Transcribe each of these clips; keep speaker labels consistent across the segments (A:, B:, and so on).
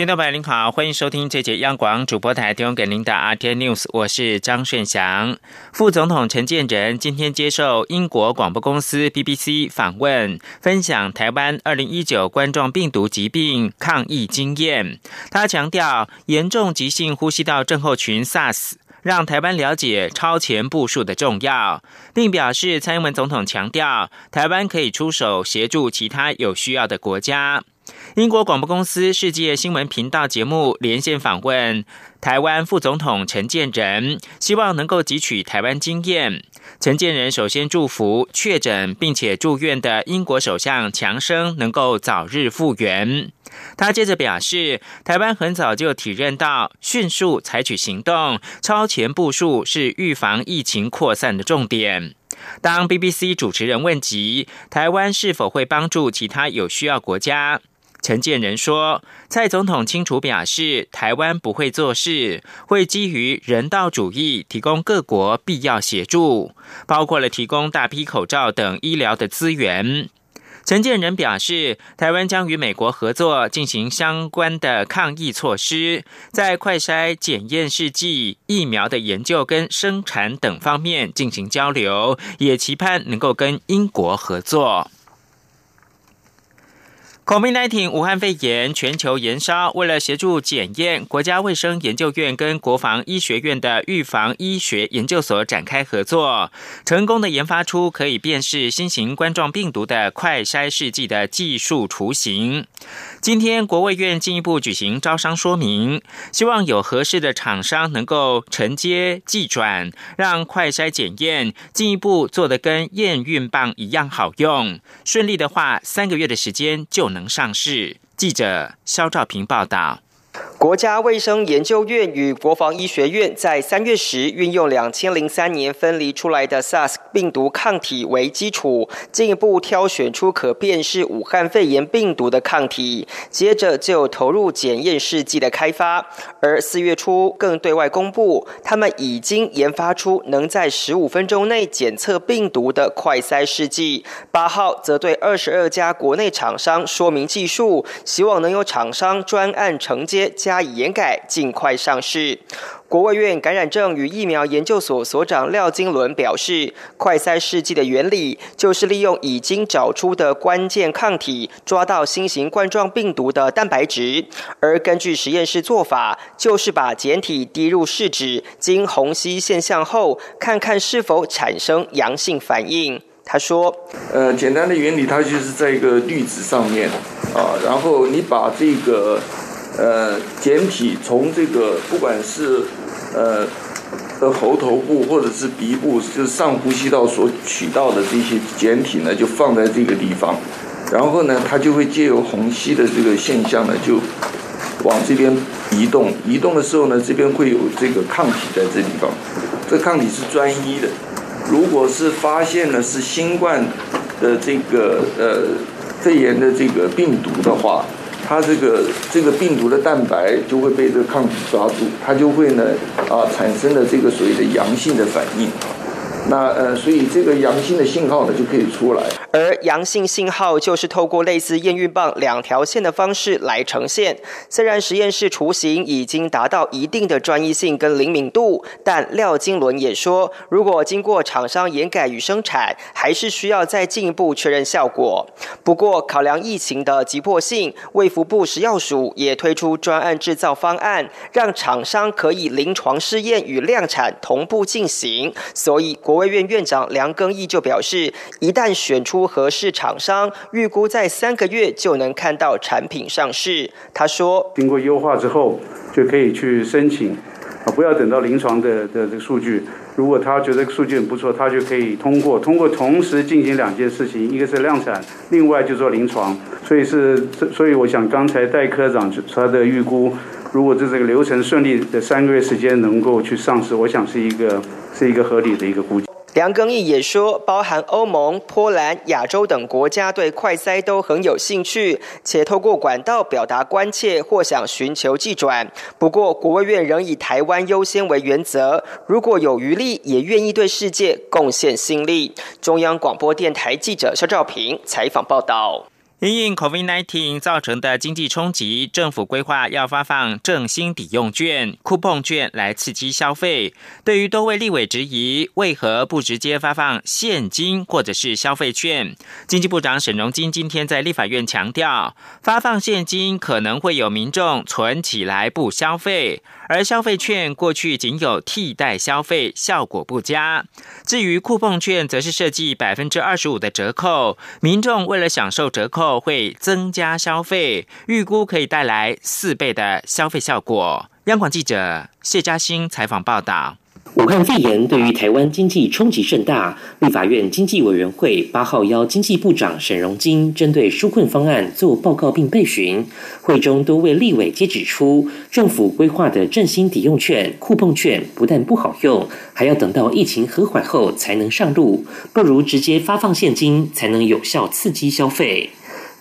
A: 听众朋友您好，欢迎收听这节央广主播台提供给您的 RT News，我是张顺祥。副总统陈建仁今天接受英国广播公司 BBC 访问，分享台湾2019冠状病毒疾病抗疫经验。他强调，严重急性呼吸道症候群 SARS 让台湾了解超前部署的重要，并表示蔡英文总统强调，台湾可以出手协助其他有需要的国家。英国广播公司世界新闻频道节目连线访问台湾副总统陈建仁，希望能够汲取台湾经验。陈建仁首先祝福确诊并且住院的英国首相强生能够早日复原。他接着表示，台湾很早就体认到迅速采取行动、超前部署是预防疫情扩散的重点。当 BBC 主持人问及台湾是否会帮助其他有需要国家，陈建仁说：“蔡总统清楚表示，台湾不会做事，会基于人道主义提供各国必要协助，包括了提供大批口罩等医疗的资源。”陈建仁表示，台湾将与美国合作进行相关的抗疫措施，在快筛检验试剂、疫苗的研究跟生产等方面进行交流，也期盼能够跟英国合作。COVID-19 武汉肺炎全球延烧，为了协助检验，国家卫生研究院跟国防医学院的预防医学研究所展开合作，成功的研发出可以辨识新型冠状病毒的快筛试剂的技术雏形。今天，国卫院进一步举行招商说明，希望有合适的厂商能够承接寄转，让快筛检验进一步做得跟验孕棒一样好用。顺利的话，三个月的时间就能上市。记者肖兆平报道。
B: 国家卫生研究院与国防医学院在三月时运用两千零三年分离出来的 SARS 病毒抗体为基础，进一步挑选出可辨识武汉肺炎病毒的抗体，接着就投入检验试剂的开发。而四月初更对外公布，他们已经研发出能在十五分钟内检测病毒的快筛试剂。八号则对二十二家国内厂商说明技术，希望能有厂商专案承接。加以严改，尽快上市。国务院感染症与疫苗研究所所长廖金伦表示，快筛试剂的原理就是利用已经找出的关键抗体，抓到新型冠状病毒的蛋白质，而根据实验室做法，就是把简体滴入试纸，经虹吸现象后，看看是否产生阳性反应。他说：“呃，简单的原理，它就是在一个滤纸上面啊，然后你把这个。”呃，简体从这个不管是呃的喉头部或者是鼻部，就是上呼吸道所取到的这些简体呢，就放在这个地方，然后呢，它就会借由虹吸的这个现象呢，就往这边移动。移动的时候呢，这边会有这个抗体在这地方，这抗体是专一的。如果是发现了是新冠的这个呃肺炎的这个病毒的话。它这个这个病毒的蛋白就会被这个抗体抓住，它就会呢啊产生了这个所谓的阳性的反应。那呃，所以这个阳性的信号呢就可以出来，而阳性信号就是透过类似验孕棒两条线的方式来呈现。虽然实验室雏形已经达到一定的专一性跟灵敏度，但廖金伦也说，如果经过厂商研改与生产，还是需要再进一步确认效果。不过，考量疫情的急迫性，卫福部食药署也推出专案制造方案，让厂商可以临床试验与量产同步进行。所以国卫院院长梁庚义就表示，一旦选出合适厂商，预估在三个月就能看到产品上市。他说：“经过优化之后，就可以去申请，啊，不要等到临床的的这个数据。如果他觉得数据很不错，他就可以通过。通过同时进行两件事情，一个是量产，另外就做临床。所以是，所以我想刚才戴科长他的预估，如果这这个流程顺利的三个月时间能够去上市，我想是一个是一个合理的一个估计。”梁庚义也说，包含欧盟、波兰、亚洲等国家对快筛都很有兴趣，且透过管道表达关切或想寻求寄转。不过，国务院仍以台湾优先为原则，如果有余力，也愿意对世界贡献心力。中央广播电台记者肖兆平采访报道。
A: 因应 COVID-19 造成的经济冲击，政府规划要发放振兴抵用券、酷碰券来刺激消费。对于多位立委质疑，为何不直接发放现金或者是消费券？经济部长沈荣金今天在立法院强调，发放现金可能会有民众存起来不消费。而消费券过去仅有替代消费，效果不佳。至于酷碰券，则是设计百分之二十五的折扣，民众为了享受折扣，会增加消费，预估可以带来四倍的消费效果。央广记者谢嘉欣采访报道。
C: 武汉肺炎对于台湾经济冲击甚大，立法院经济委员会八号邀经济部长沈荣金针对纾困方案做报告并备询。会中多位立委皆指出，政府规划的振兴抵用券、库碰券不但不好用，还要等到疫情和缓后才能上路，不如直接发放现金，才能有效刺激消费。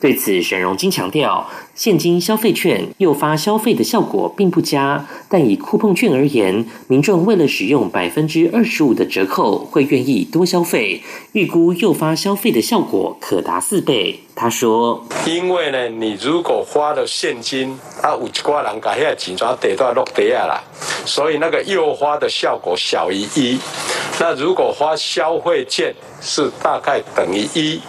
C: 对此，沈荣金强调。现金消费券诱发消费的效果并不佳，但以酷碰券而言，民众为了使用百分之二十五的折扣，会愿意多消费，预估诱发消费的效果可达四倍。他说：“因为呢，你如果花了现金，啊，有一挂人把遐钱全得到落地啊啦，所以那个诱发的效果小于一。那如果花消费券是大概等于一，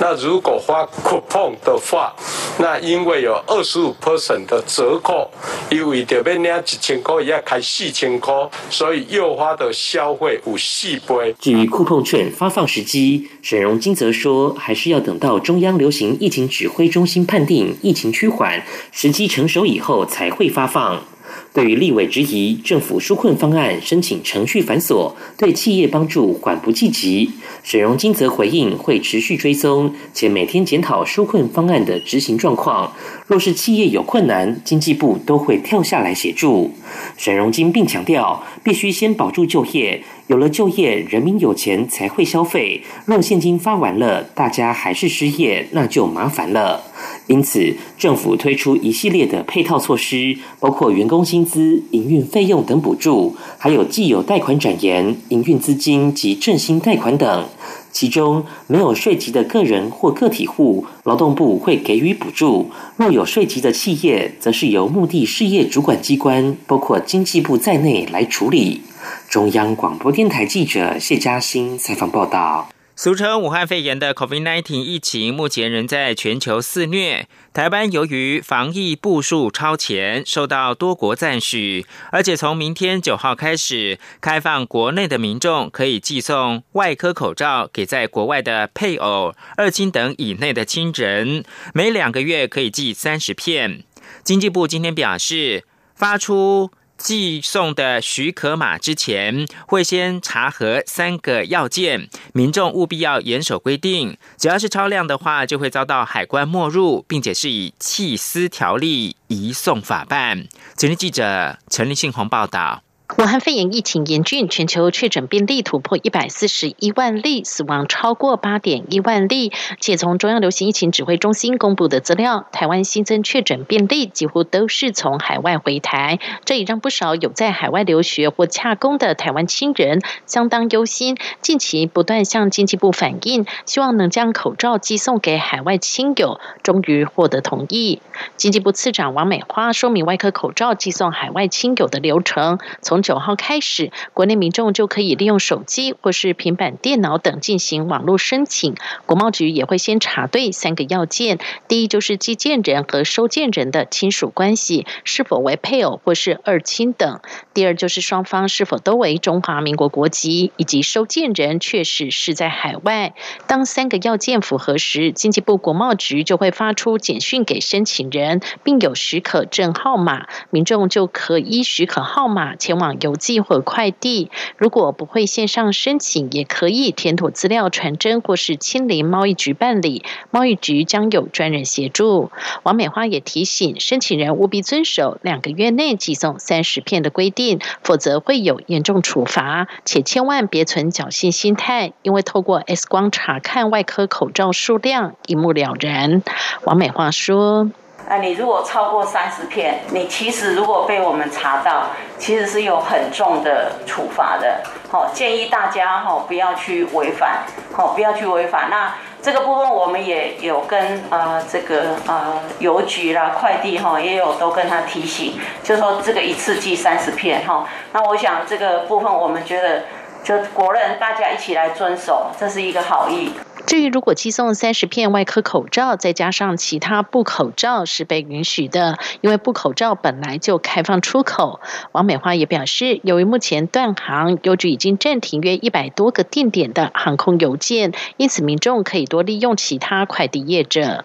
C: 那如果花酷碰的话，那因为有。”二十五 percent 的折扣，因为这边领一千块，也开四千块，所以诱发的消费有四倍。至于酷碰券发放时机，沈荣金则说，还是要等到中央流行疫情指挥中心判定疫情趋缓、时机成熟以后才会发放。对于立委质疑政府纾困方案申请程序繁琐，对企业帮助缓不济急，沈荣金则回应会持续追踪，且每天检讨纾困方案的执行状况。若是企业有困难，经济部都会跳下来协助。沈荣金并强调，必须先保住就业，有了就业，人民有钱才会消费。若现金发完了，大家还是失业，那就麻烦了。因此，政府推出一系列的配套措施，包括员工薪资、营运费用等补助，还有既有贷款展延、营运资金及振兴贷款等。其中没有税籍的个人或个体户，劳动部会给予补助；若有税籍的企业，则是由目的事业主管机关，包括经济部在内来处理。中央广播电台记者谢嘉欣采访报道。
A: 俗称武汉肺炎的 COVID-19 疫情，目前仍在全球肆虐。台湾由于防疫步数超前，受到多国赞许，而且从明天九号开始，开放国内的民众可以寄送外科口罩给在国外的配偶、二亲等以内的亲人，每两个月可以寄三十片。经济部今天表示，发出。寄送的许可码之前会先查核三个要件，民众务必要严守规定。只要是超量的话，就会遭到海关没入，并且是以弃私条例移送法办。前日记者陈立信鸿报道。
D: 武汉肺炎疫情严峻，全球确诊病例突破一百四十一万例，死亡超过八点一万例。且从中央流行疫情指挥中心公布的资料，台湾新增确诊病例几乎都是从海外回台，这也让不少有在海外留学或洽工的台湾亲人相当忧心。近期不断向经济部反映，希望能将口罩寄送给海外亲友，终于获得同意。经济部次长王美花说明外科口罩寄送海外亲友的流程，从九号开始，国内民众就可以利用手机或是平板电脑等进行网络申请。国贸局也会先查对三个要件：第一，就是寄件人和收件人的亲属关系是否为配偶或是二亲等；第二，就是双方是否都为中华民国国籍，以及收件人确实是在海外。当三个要件符合时，经济部国贸局就会发出简讯给申请人，并有许可证号码，民众就可依许可号码前往。邮寄或快递。如果不会线上申请，也可以填妥资料传真，或是亲临贸易局办理，贸易局将有专人协助。王美花也提醒申请人务必遵守两个月内寄送三十片的规定，否则会有严重处罚，且千万别存侥幸心态，因为透过 X 光查看外科口罩数量，一目了然。王美花说。
E: 那你如果超过三十片，你其实如果被我们查到，其实是有很重的处罚的。好，建议大家哈不要去违反，好不要去违反。那这个部分我们也有跟呃这个呃邮局啦、快递哈也有都跟他提醒，就说这个一次寄三十片哈。那我想这个部分我们觉得就国人大家一起来遵守，这是一个好意。
D: 至于如果寄送三十片外科口罩，再加上其他布口罩是被允许的，因为布口罩本来就开放出口。王美花也表示，由于目前断航，邮局已经暂停约一百多个定点的航空邮件，因此民众可以多利用其他快递业者。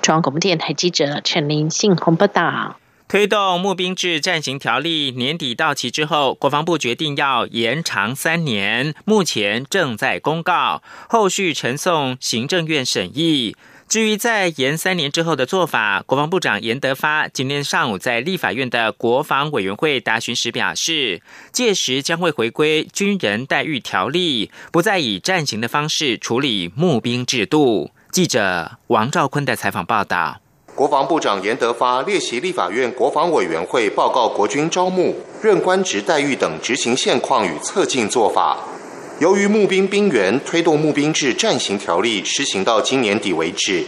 D: 中央广播电台记者陈林信鸿报道。
A: 推动募兵制暂行条例年底到期之后，国防部决定要延长三年，目前正在公告，后续呈送行政院审议。至于在延三年之后的做法，国防部长严德发今天上午在立法院的国防委员会答询时表示，届时将会回归军人待遇条例，不再以暂行的方式处理募兵制度。记者王兆坤的采访报道。
F: 国防部长严德发列席立法院国防委员会报告国军招募、任官职待遇等执行现况与策进做法。由于募兵兵员推动募兵制暂行条例施行到今年底为止，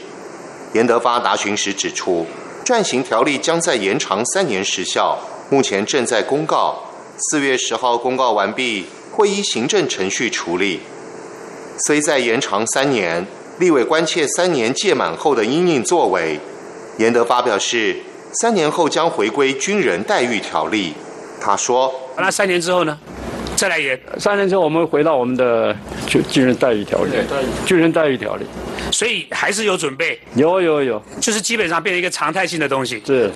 F: 严德发答询时指出，暂行条例将在延长三年时效，目前正在公告，四月十号公告完毕，会依行政程序处理。虽在延长三年，立委关切三年届满后的应应作为。严德发表示，三年后将回归军人待遇条例。他说：“
G: 那三年之后呢？再来演。三年之后，我们回到我们的军军人待遇条例。军人待遇条例。所以还是有准备。有有有，就是基本上变成一个常态性的东西。是。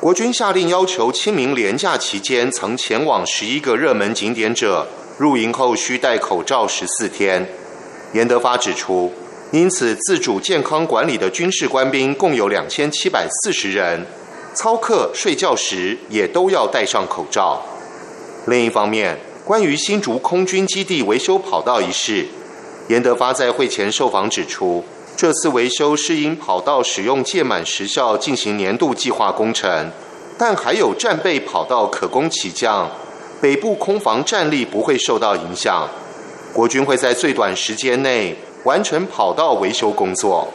F: 国军下令要求清明连假期间曾前往十一个热门景点者，入营后需戴口罩十四天。严德发指出。因此，自主健康管理的军事官兵共有两千七百四十人，操课、睡觉时也都要戴上口罩。另一方面，关于新竹空军基地维修跑道一事，严德发在会前受访指出，这次维修是因跑道使用届满时效进行年度计划工程，但还有战备跑道可供起降，北部空防战力不会受到影响，国军会在最短时间内。完成跑道维修工作。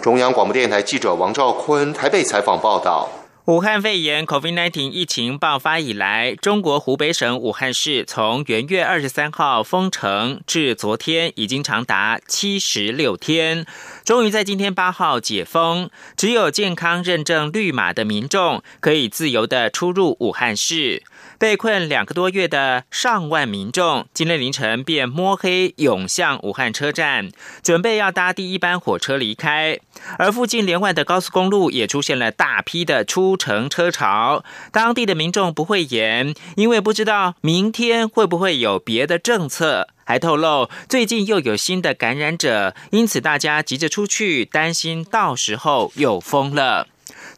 F: 中央广播电台记者王兆坤台北采访报道：
A: 武汉肺炎 （COVID-19） 疫情爆发以来，中国湖北省武汉市从元月二十三号封城至昨天，已经长达七十六天。终于在今天八号解封，只有健康认证绿码的民众可以自由的出入武汉市。被困两个多月的上万民众，今天凌晨便摸黑涌向武汉车站，准备要搭第一班火车离开。而附近连外的高速公路也出现了大批的出城车潮。当地的民众不会演，因为不知道明天会不会有别的政策，还透露最近又有新的感染者，因此大家急着出去，担心到时候又封了。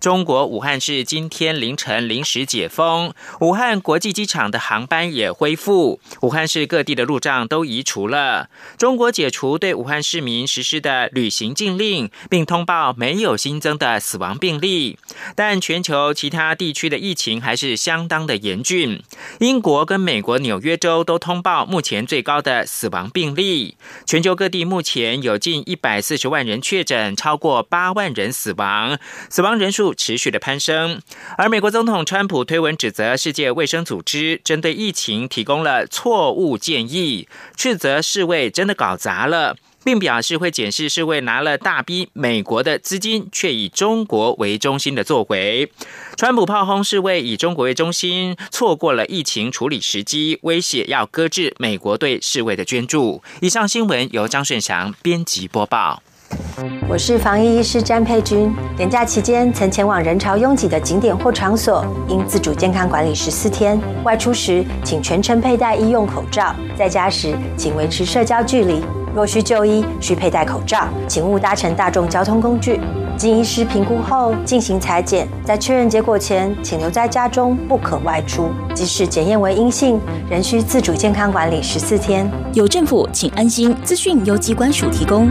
A: 中国武汉市今天凌晨临时解封，武汉国际机场的航班也恢复，武汉市各地的路障都移除了。中国解除对武汉市民实施的旅行禁令，并通报没有新增的死亡病例，但全球其他地区的疫情还是相当的严峻。英国跟美国纽约州都通报目前最高的死亡病例。全球各地目前有近一百四十万人确诊，超过八万人死亡，死亡人数。持续的攀升，而美国总统川普推文指责世界卫生组织针对疫情提供了错误建议，斥责世卫真的搞砸了，并表示会检视世卫拿了大笔美国的资金，却以中国为中心的作为。川普炮轰世卫以中国为中心，错过了疫情处理时机，威胁要搁置美国对世卫的捐助。以上新闻由张顺祥编辑播报。
H: 我是防疫医师詹佩君。年假期间曾前往人潮拥挤的景点或场所，应自主健康管理十四天。外出时请全程佩戴医用口罩，在家时请维持社交距离。若需就医，需佩戴口罩，请勿搭乘大众交通工具。经医师评估后进行裁剪，在确认结果前，请留在家中，不可外出。即使检验为阴性，仍需自主健康管理十四天。
I: 有政府，请安心。资讯由机关署提供。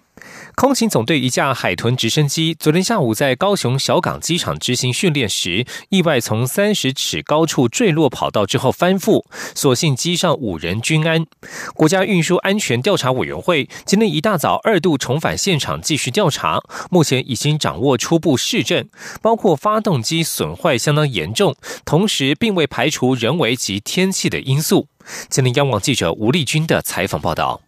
J: 空勤总队一架海豚直升机昨天下午在高雄小港机场执行训练时，意外从三十尺高处坠落跑道之后翻覆，所幸机上五人均安。国家运输安全调查委员会今天一大早二度重返现场继续调查，目前已经掌握初步事证，包括发动机损坏相当严重，同时并未排除人为及天气的因素。今天央网记者吴丽君的采访报道。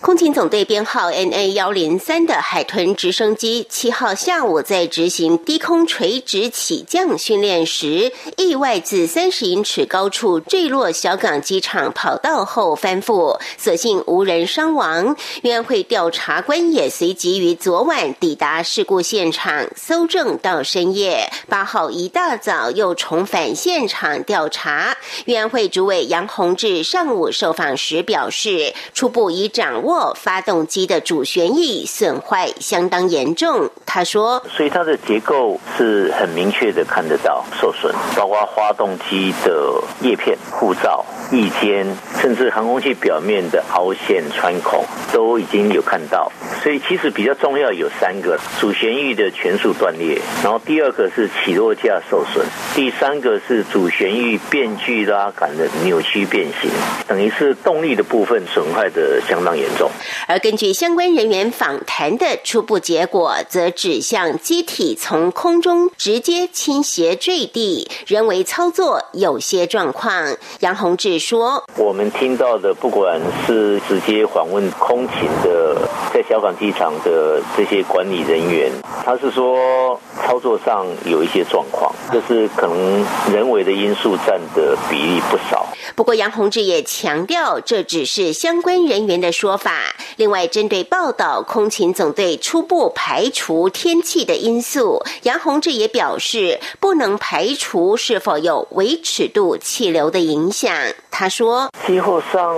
K: 空勤总队编号 NA 幺零三的海豚直升机七号下午在执行低空垂直起降训练时，意外自三十英尺高处坠落小港机场跑道后翻覆，所幸无人伤亡。运安会调查官也随即于昨晚抵达事故现场搜证，到深夜八号一大早又重返现场调查。运安会主委杨宏志上午受访时表示，初步已掌。掌握发动机的主旋翼损坏相当严重，他说：“
L: 所以它的结构是很明确的看得到受损，包括发动机的叶片、护罩、翼尖，甚至航空器表面的凹陷穿孔都已经有看到。所以其实比较重要有三个：主旋翼的全数断裂，然后第二个是起落架受损，第三个是主旋翼变距拉杆的扭曲变形，等于是动力的部分损坏的相当严。”严重。
K: 而根据相关人员访谈的初步结果，则指向机体从空中直接倾斜坠地，人为操作有些状况。杨宏志说：“
L: 我们听到的，不管是直接访问空勤的，在小港机场的这些管理人员，他是说操作上有一些状况，就是可能人为的因素占的比例不少。
K: 不过杨宏志也强调，这只是相关人员的说。”说法。另外，针对报道，空勤总队初步排除天气的因素。杨宏志也表示，不能排除是否有微尺度气流的影响。他说：“
L: 气候上，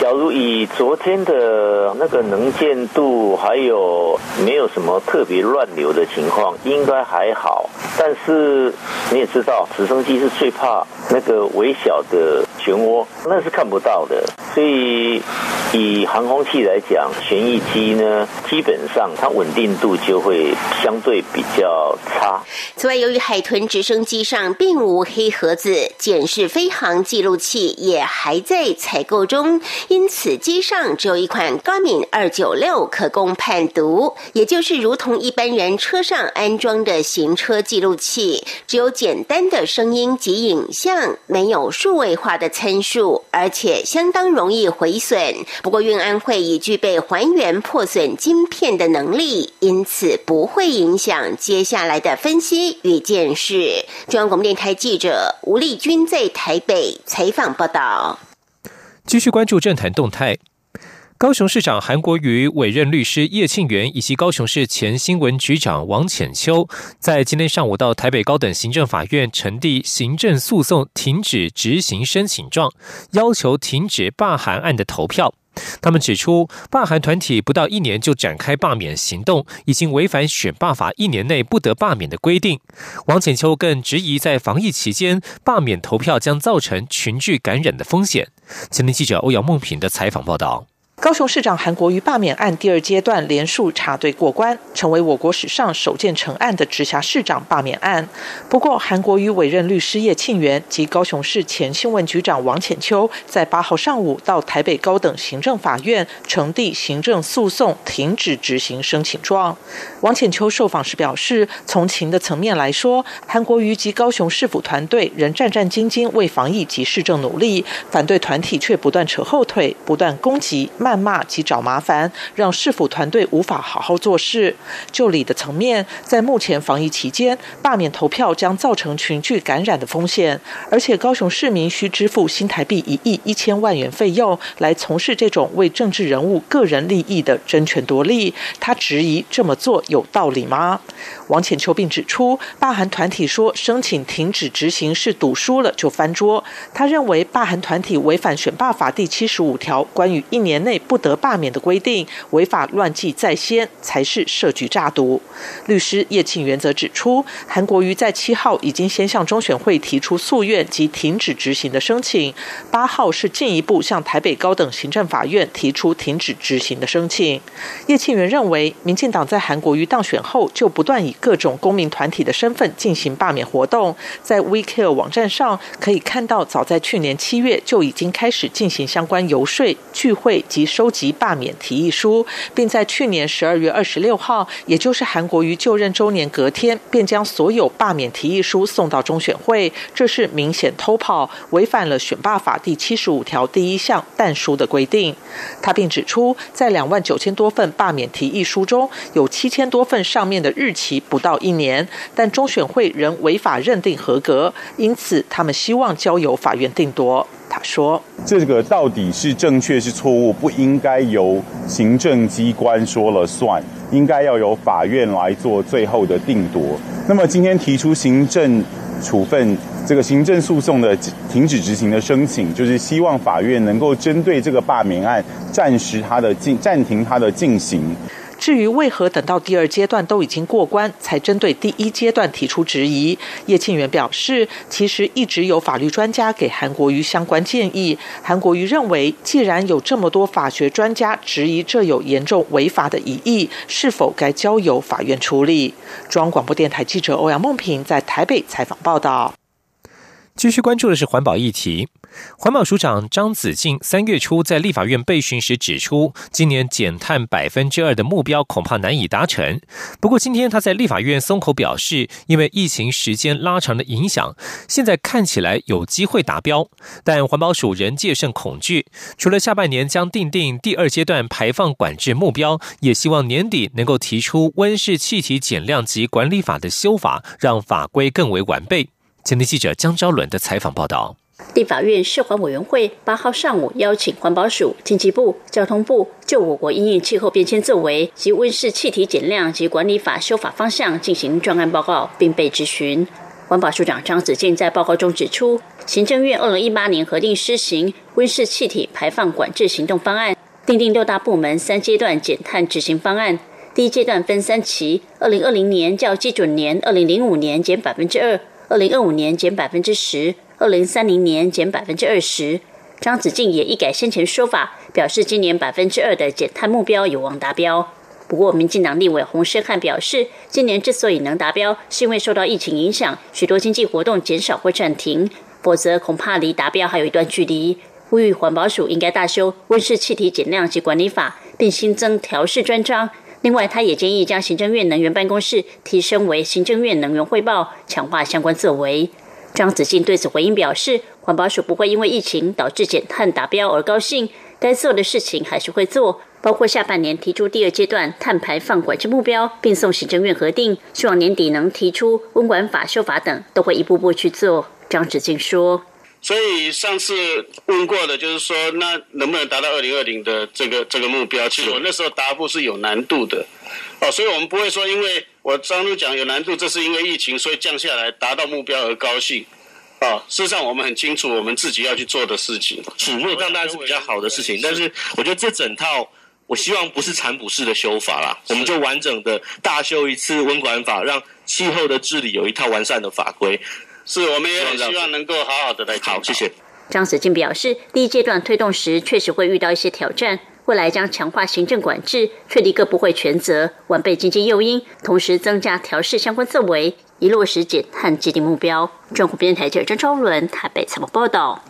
L: 假如以昨天的那个能见度，还有没有什么特别乱流的情况，应该还好。但是你也知道，直升机是最怕那个微小的漩涡，那是看不到的。所以以航空器来讲，旋翼机呢，基本上它稳定度就会相对比较差。
K: 此外，由于海豚直升机上并无黑盒子，检视飞行记录器也还在采购中，因此机上只有一款 Garmin 二九六可供判读，也就是如同一般人车上安装的行车记录器，只有简单的声音及影像，没有数位化的参数，而且相当容易毁损。不过运安。会已具备还原破损晶片的能力，因此不会影响接下来的分析与检视。中央广播电台记者吴丽君在台北采访报道。
J: 继续关注政坛动态，高雄市长韩国瑜委任律师叶庆元以及高雄市前新闻局长王浅秋，在今天上午到台北高等行政法院呈递行政诉讼停止执行申请状，要求停止罢韩案的投票。他们指出，罢韩团体不到一年就展开罢免行动，已经违反选罢法一年内不得罢免的规定。王浅秋更质疑，在防疫期间罢免投票将造成群聚感染的风险。前天记者欧阳梦平的采访报道。
M: 高雄市长韩国瑜罢免案第二阶段连数查对过关，成为我国史上首件成案的直辖市长罢免案。不过，韩国瑜委任律师叶庆元及高雄市前新闻局长王浅秋，在八号上午到台北高等行政法院呈递行政诉讼停止执行申请状。王浅秋受访时表示，从情的层面来说，韩国瑜及高雄市府团队仍战战兢兢为防疫及市政努力，反对团体却不断扯后腿，不断攻击。谩骂及找麻烦，让市府团队无法好好做事。就理的层面，在目前防疫期间，罢免投票将造成群聚感染的风险，而且高雄市民需支付新台币一亿一千万元费用来从事这种为政治人物个人利益的争权夺利。他质疑这么做有道理吗？王浅秋并指出，罢韩团体说申请停止执行是赌输了就翻桌。他认为罢韩团体违反选罢法第七十五条关于一年内。不得罢免的规定，违法乱纪在先，才是设局诈毒。律师叶庆元则指出，韩国瑜在七号已经先向中选会提出诉愿及停止执行的申请，八号是进一步向台北高等行政法院提出停止执行的申请。叶庆元认为，民进党在韩国瑜当选后，就不断以各种公民团体的身份进行罢免活动，在 WeCare 网站上可以看到，早在去年七月就已经开始进行相关游说聚会及。收集罢免提议书，并在去年十二月二十六号，也就是韩国瑜就任周年隔天，便将所有罢免提议书送到中选会，这是明显偷跑，违反了选罢法第七十五条第一项但书的规定。他并指出，在两万九千多份罢免提议书中，有七千多份上面的日期不到一年，但中选会仍违法认定合格，因此他们希望交由法院定夺。他说：“
N: 这个到底是正确是错误，不应该由行政机关说了算，应该要由法院来做最后的定夺。那么今天提出行政处分、这个行政诉讼的停止执行的申请，就是希望法院能够针对这个罢免案暂时它的进暂停它的进行。”
M: 至于为何等到第二阶段都已经过关，才针对第一阶段提出质疑，叶庆元表示，其实一直有法律专家给韩国瑜相关建议。韩国瑜认为，既然有这么多法学专家质疑这有严重违法的疑义，是否该交由法院处理？中央广播电台记者欧阳梦平在台北采访报道。
J: 继续关注的是环保议题。环保署长张子静三月初在立法院备询时指出，今年减碳百分之二的目标恐怕难以达成。不过，今天他在立法院松口表示，因为疫情时间拉长的影响，现在看起来有机会达标。但环保署仍戒慎恐惧，除了下半年将定定第二阶段排放管制目标，也希望年底能够提出温室气体减量及管理法的修法，让法规更为完备。前天记者江昭伦的采访报道：
O: 立法院社环委员会八号上午邀请环保署、经济部、交通部就我国因应气候变迁作为及温室气体减量及管理法修法方向进行专案报告，并被质询。环保署长张子健在报告中指出，行政院二零一八年核定施行温室气体排放管制行动方案，订定六大部门三阶段减碳执行方案。第一阶段分三期，二零二零年较基准年二零零五年减百分之二。二零二五年减百分之十，二零三零年减百分之二十。张子静也一改先前说法，表示今年百分之二的减碳目标有望达标。不过，民进党立委洪胜汉表示，今年之所以能达标，是因为受到疫情影响，许多经济活动减少或暂停，否则恐怕离达标还有一段距离。呼吁环保署应该大修温室气体减量及管理法，并新增调试专章。另外，他也建议将行政院能源办公室提升为行政院能源汇报，强化相关作为。张子静对此回应表示，环保署不会因为疫情导致减碳达标而高兴，该做的事情还是会做，包括下半年提出第二阶段碳排放管制目标，并送行政院核定，希望年底能提出温管法修法等，都会一步步去做。张子静说。
P: 所以上次问过的，就是说，那能不能达到二零二零的这个这个目标？其实我那时候答复是有难度的，哦，所以我们不会说，因为我当初讲有难度，这是因为疫情，所以降下来达到目标而高兴，啊，事实上我们很清楚我们自己要去做的事情，
Q: 是，因为这样当然是比较好的事情，但是我觉得这整套，我希望不是残补式的修法啦，我们就完整的大修一次温管法，让气候的治理有一套完善的法规。
P: 是，我们也很希望能够好好的来。
Q: 好，谢谢。
O: 张子静表示，第一阶段推动时确实会遇到一些挑战，未来将强化行政管制，确立各部会权责，完备经济诱因，同时增加调试相关作为，以落实减碳既定目标。政府编台记者张超伦台北采访报道。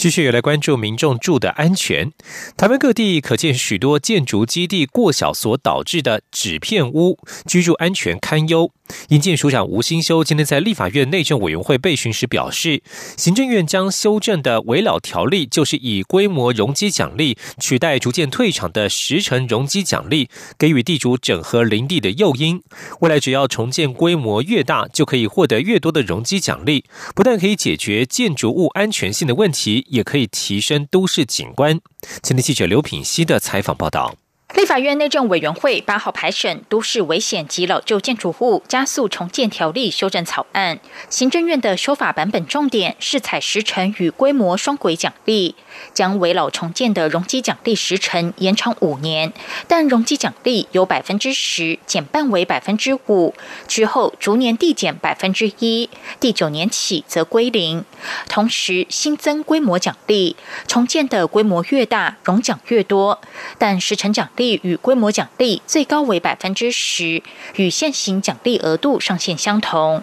J: 继续来关注民众住的安全。台湾各地可见许多建筑基地过小所导致的纸片屋，居住安全堪忧。营建署长吴新修今天在立法院内政委员会备询时表示，行政院将修正的围老条例，就是以规模容积奖励取代逐渐退场的十成容积奖励，给予地主整合林地的诱因。未来只要重建规模越大，就可以获得越多的容积奖励，不但可以解决建筑物安全性的问题，也可以提升都市景观。今天记者刘品希的采访报道。
R: 立法院内政委员会八号排审《都市危险及老旧建筑物加速重建条例》修正草案，行政院的修法版本重点是采时程与规模双轨奖励。将围老重建的容积奖励时程延长五年，但容积奖励由百分之十减半为百分之五，之后逐年递减百分之一，第九年起则归零。同时新增规模奖励，重建的规模越大，容奖越多，但时程奖励与规模奖励最高为百分之十，与现行奖励额度上限相同。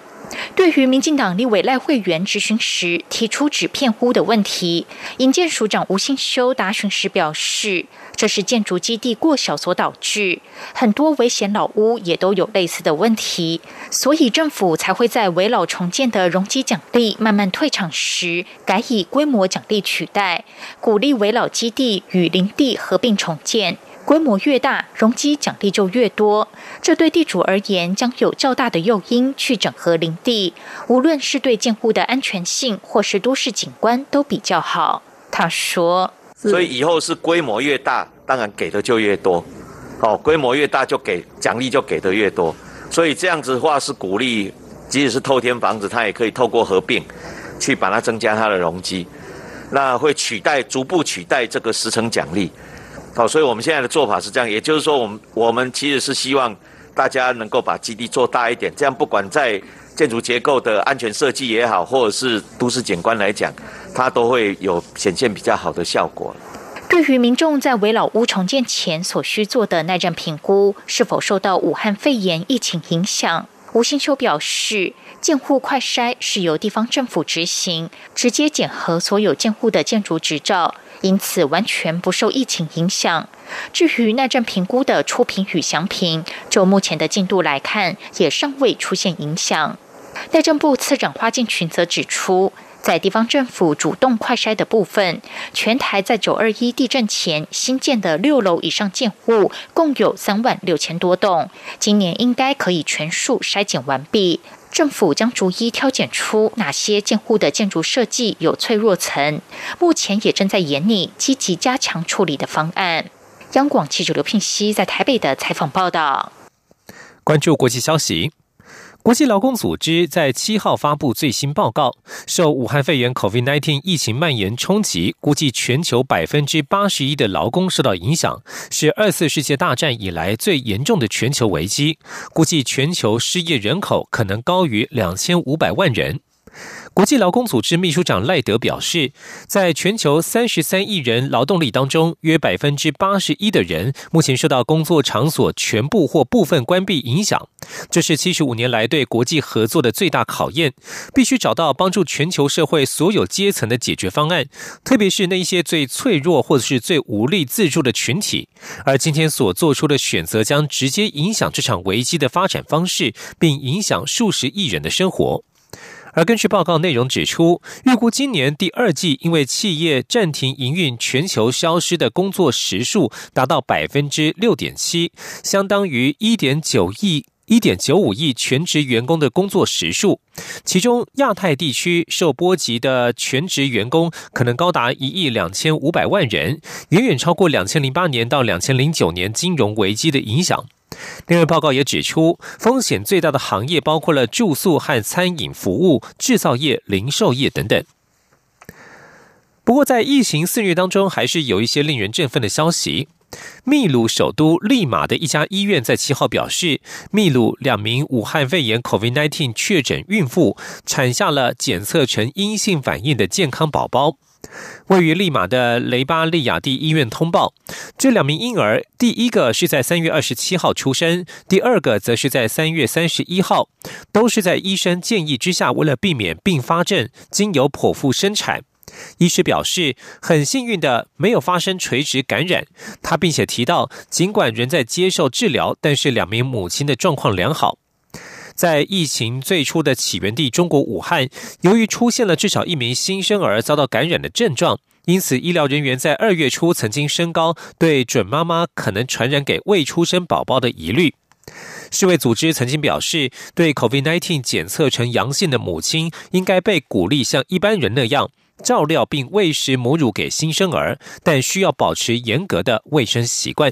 R: 对于民进党立委赖慧媛质询时提出纸片屋的问题，营建署长吴新修答询时表示，这是建筑基地过小所导致，很多危险老屋也都有类似的问题，所以政府才会在围老重建的容积奖励慢慢退场时，改以规模奖励取代，鼓励围老基地与林地合并重建。规模越大，容积奖励就越多。这对地主而言，将有较大的诱因去整合林地，无论是对建户的安全性，或是都市景观，都比较好。他说：“
S: 所以以后是规模越大，当然给的就越多。哦，规模越大就给奖励就给的越多。所以这样子的话是鼓励，即使是透天房子，它也可以透过合并，去把它增加它的容积，那会取代逐步取代这个十成奖励。”好，所以我们现在的做法是这样，也就是说，我们我们其实是希望大家能够把基地做大一点，这样不管在建筑结构的安全设计也好，或者是都市景观来讲，它都会有显现比较好的效果。
R: 对于民众在围老屋重建前所需做的耐震评估，是否受到武汉肺炎疫情影响？吴新秋表示，建户快筛是由地方政府执行，直接检核所有建户的建筑执照。因此，完全不受疫情影响。至于耐震评估的初评与详评，就目前的进度来看，也尚未出现影响。内政部次长花敬群则指出，在地方政府主动快筛的部分，全台在九二一地震前新建的六楼以上建户共有三万六千多栋，今年应该可以全数筛检完毕。政府将逐一挑拣出哪些建户的建筑设计有脆弱层，目前也正在研拟积极加强处理的方案。央广记者刘聘熙在台北的采访报道。
J: 关注国际消息。国际劳工组织在七号发布最新报告，受武汉肺炎 （COVID-19） 疫情蔓延冲击，估计全球百分之八十一的劳工受到影响，是二次世界大战以来最严重的全球危机。估计全球失业人口可能高于两千五百万人。国际劳工组织秘书长赖德表示，在全球三十三亿人劳动力当中，约百分之八十一的人目前受到工作场所全部或部分关闭影响。这是七十五年来对国际合作的最大考验，必须找到帮助全球社会所有阶层的解决方案，特别是那一些最脆弱或者是最无力自助的群体。而今天所做出的选择，将直接影响这场危机的发展方式，并影响数十亿人的生活。而根据报告内容指出，预估今年第二季因为企业暂停营运，全球消失的工作时数达到百分之六点七，相当于一点九亿、一点九五亿全职员工的工作时数。其中，亚太地区受波及的全职员工可能高达一亿两千五百万人，远远超过两千零八年到两千零九年金融危机的影响。另外，报告也指出，风险最大的行业包括了住宿和餐饮服务、制造业、零售业等等。不过，在疫情肆虐当中，还是有一些令人振奋的消息。秘鲁首都利马的一家医院在七号表示，秘鲁两名武汉肺炎 （COVID-19） 确诊孕妇产下了检测呈阴性反应的健康宝宝。位于利马的雷巴利亚蒂医院通报，这两名婴儿，第一个是在三月二十七号出生，第二个则是在三月三十一号，都是在医生建议之下，为了避免并发症，经由剖腹生产。医师表示，很幸运的没有发生垂直感染。他并且提到，尽管仍在接受治疗，但是两名母亲的状况良好。在疫情最初的起源地中国武汉，由于出现了至少一名新生儿遭到感染的症状，因此医疗人员在二月初曾经升高对准妈妈可能传染给未出生宝宝的疑虑。世卫组织曾经表示，对 COVID-19 检测呈阳性的母亲应该被鼓励像一般人那样照料并喂食母乳给新生儿，但需要保持严格的卫生习惯。